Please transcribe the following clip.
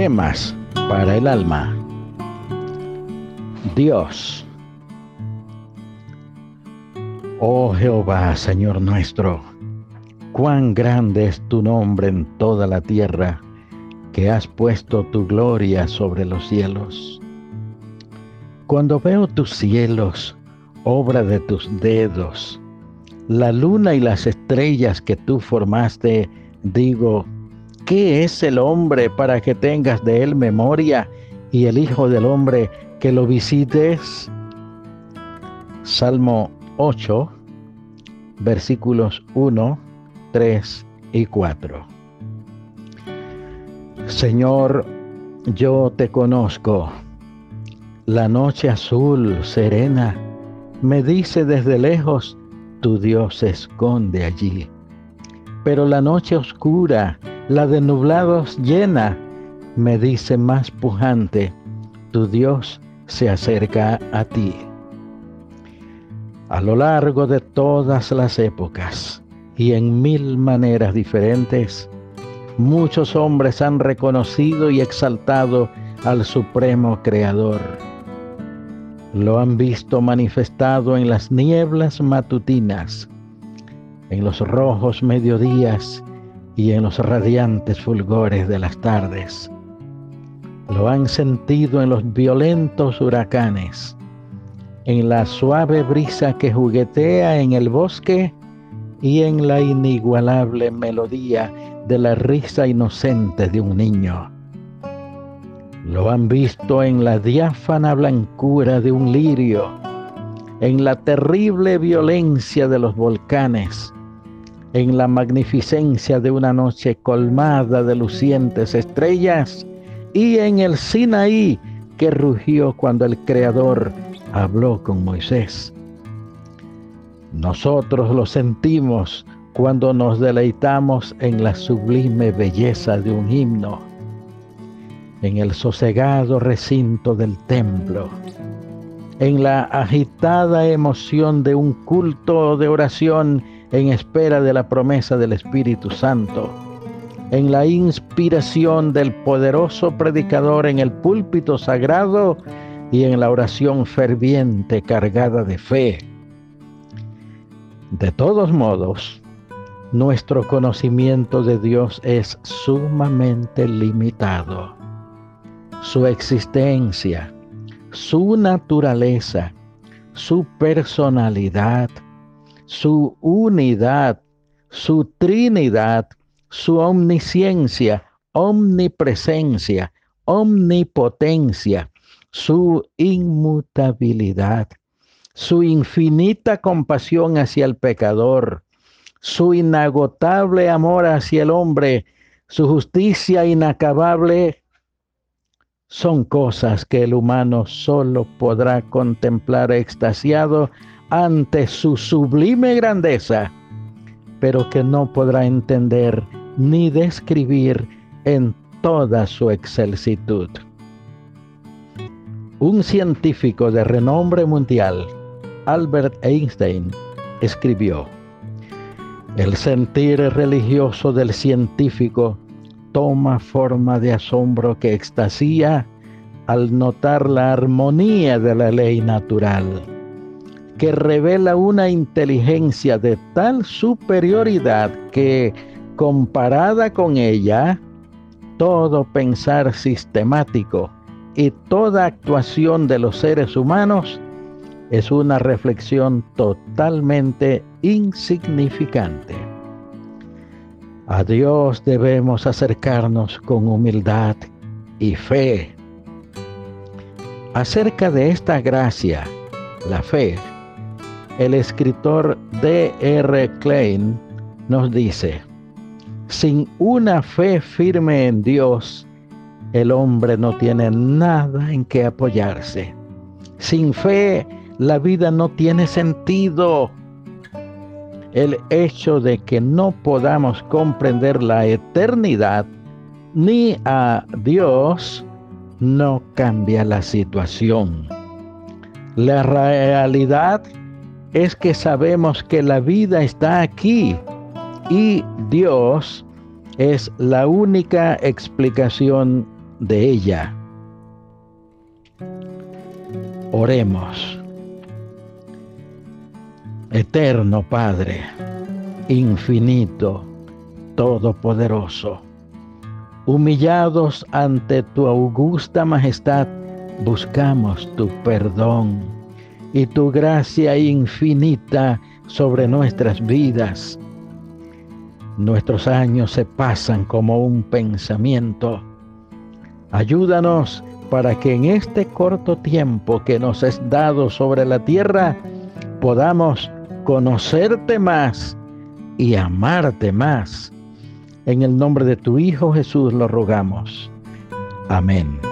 Gemas para el alma. Dios. Oh Jehová, Señor nuestro, cuán grande es tu nombre en toda la tierra, que has puesto tu gloria sobre los cielos. Cuando veo tus cielos, obra de tus dedos, la luna y las estrellas que tú formaste, digo, ¿qué es el hombre para que tengas de él memoria y el Hijo del Hombre que lo visites? Salmo 8, versículos 1, 3 y 4. Señor, yo te conozco. La noche azul, serena, me dice desde lejos, tu Dios se esconde allí. Pero la noche oscura, la de nublados llena, me dice más pujante, tu Dios se acerca a ti. A lo largo de todas las épocas y en mil maneras diferentes, muchos hombres han reconocido y exaltado al Supremo Creador lo han visto manifestado en las nieblas matutinas, en los rojos mediodías y en los radiantes fulgores de las tardes. Lo han sentido en los violentos huracanes, en la suave brisa que juguetea en el bosque y en la inigualable melodía de la risa inocente de un niño. Lo han visto en la diáfana blancura de un lirio, en la terrible violencia de los volcanes, en la magnificencia de una noche colmada de lucientes estrellas y en el Sinaí que rugió cuando el Creador habló con Moisés. Nosotros lo sentimos cuando nos deleitamos en la sublime belleza de un himno en el sosegado recinto del templo, en la agitada emoción de un culto de oración en espera de la promesa del Espíritu Santo, en la inspiración del poderoso predicador en el púlpito sagrado y en la oración ferviente cargada de fe. De todos modos, nuestro conocimiento de Dios es sumamente limitado su existencia, su naturaleza, su personalidad, su unidad, su trinidad, su omnisciencia, omnipresencia, omnipotencia, su inmutabilidad, su infinita compasión hacia el pecador, su inagotable amor hacia el hombre, su justicia inacabable son cosas que el humano solo podrá contemplar extasiado ante su sublime grandeza, pero que no podrá entender ni describir en toda su excelsitud. Un científico de renombre mundial, Albert Einstein, escribió, El sentir religioso del científico toma forma de asombro que extasía al notar la armonía de la ley natural, que revela una inteligencia de tal superioridad que, comparada con ella, todo pensar sistemático y toda actuación de los seres humanos es una reflexión totalmente insignificante. A Dios debemos acercarnos con humildad y fe. Acerca de esta gracia, la fe, el escritor D. R. Klein nos dice, sin una fe firme en Dios, el hombre no tiene nada en que apoyarse. Sin fe, la vida no tiene sentido el hecho de que no podamos comprender la eternidad ni a Dios no cambia la situación. La realidad es que sabemos que la vida está aquí y Dios es la única explicación de ella. Oremos. Eterno Padre, infinito, todopoderoso, humillados ante tu augusta majestad, buscamos tu perdón y tu gracia infinita sobre nuestras vidas. Nuestros años se pasan como un pensamiento. Ayúdanos para que en este corto tiempo que nos es dado sobre la tierra podamos conocerte más y amarte más. En el nombre de tu Hijo Jesús lo rogamos. Amén.